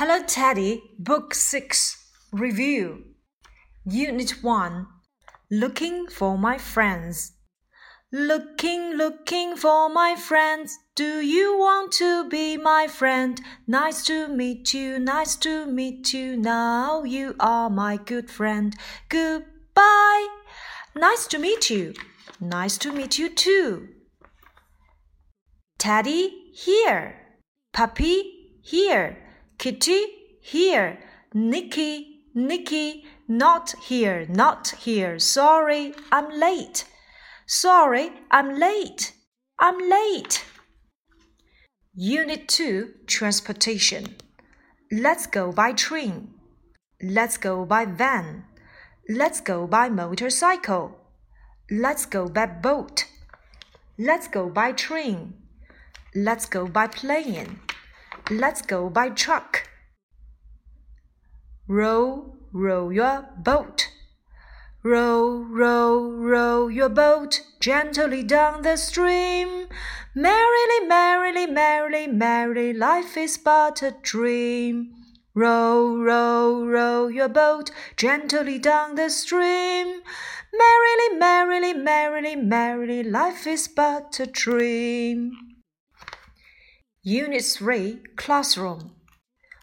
Hello, Teddy. Book 6 Review. Unit 1 Looking for my friends. Looking, looking for my friends. Do you want to be my friend? Nice to meet you, nice to meet you. Now you are my good friend. Goodbye. Nice to meet you. Nice to meet you too. Teddy, here. Puppy, here. Kitty, here. Nicky, Nicky, not here, not here. Sorry, I'm late. Sorry, I'm late. I'm late. Unit 2 Transportation. Let's go by train. Let's go by van. Let's go by motorcycle. Let's go by boat. Let's go by train. Let's go by plane. Let's go by truck. Row, row your boat. Row, row, row your boat gently down the stream. Merrily, merrily, merrily, merrily, life is but a dream. Row, row, row your boat gently down the stream. Merrily, merrily, merrily, merrily, life is but a dream. Unit 3 Classroom.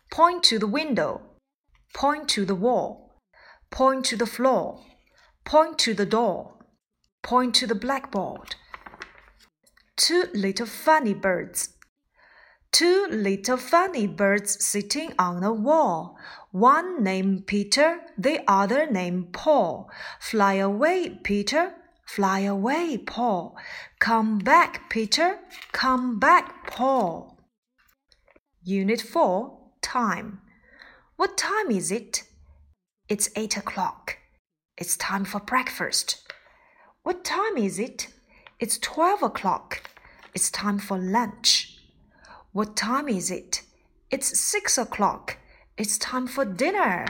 Point to the window. Point to the wall. Point to the floor. Point to the door. Point to the blackboard. Two little funny birds. Two little funny birds sitting on a wall. One named Peter, the other named Paul. Fly away, Peter. Fly away, Paul. Come back, Peter. Come back, Paul. Unit 4 Time. What time is it? It's eight o'clock. It's time for breakfast. What time is it? It's twelve o'clock. It's time for lunch. What time is it? It's six o'clock. It's time for dinner.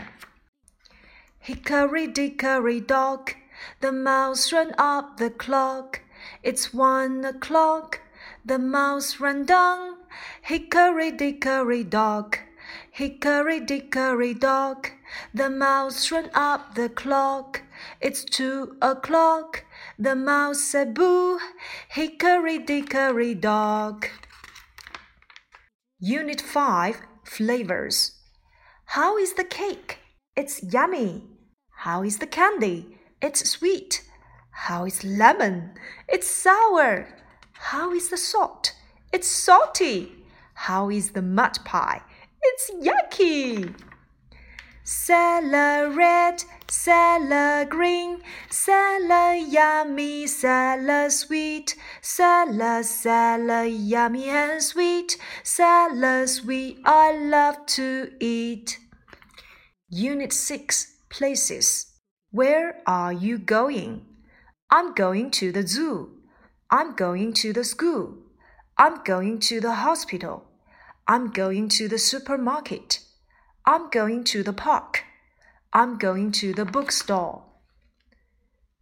Hickory dickory dock, the mouse ran up the clock. It's one o'clock. The mouse ran down. Hickory dickory dock. Hickory dickory dock, the mouse ran up the clock. It's two o'clock. The mouse said boo, hickory dickory dock. Unit 5 Flavors. How is the cake? It's yummy. How is the candy? It's sweet. How is lemon? It's sour. How is the salt? It's salty. How is the mud pie? It's yucky. Salad red, salad green, salad yummy, salad sweet, salad, salad yummy and sweet, salad sweet, I love to eat. Unit 6 Places. Where are you going? I'm going to the zoo. I'm going to the school. I'm going to the hospital. I'm going to the supermarket. I'm going to the park. I'm going to the bookstore.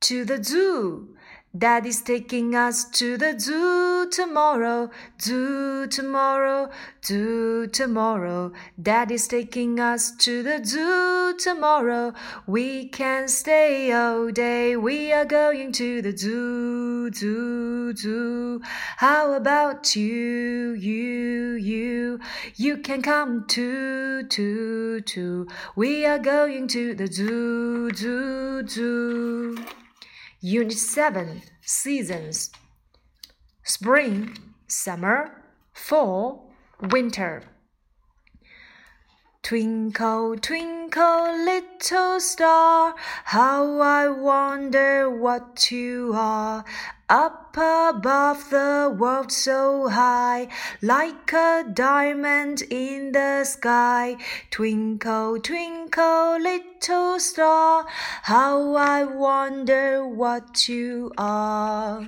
To the zoo. Daddy's taking us to the zoo tomorrow, zoo tomorrow, zoo tomorrow. Daddy's taking us to the zoo tomorrow. We can stay all day. We are going to the zoo, zoo, zoo. How about you, you, you? You can come too, too, too. We are going to the zoo, zoo, zoo. Unit 7 Seasons Spring, Summer, Fall, Winter. Twinkle, twinkle, little star, how I wonder what you are. Up above the world so high, like a diamond in the sky. Twinkle, twinkle, little star, how I wonder what you are.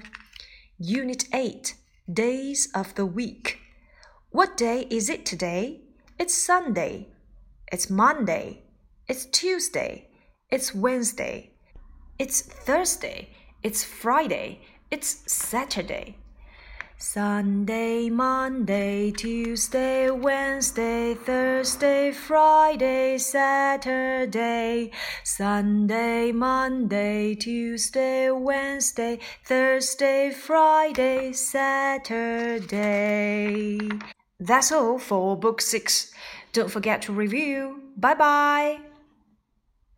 Unit 8 Days of the Week. What day is it today? It's Sunday. It's Monday. It's Tuesday. It's Wednesday. It's Thursday. It's Friday. It's Saturday. Sunday, Monday, Tuesday, Wednesday, Thursday, Friday, Saturday. Sunday, Monday, Tuesday, Wednesday, Thursday, Friday, Saturday. That's all for Book 6. Don't forget to review. Bye bye.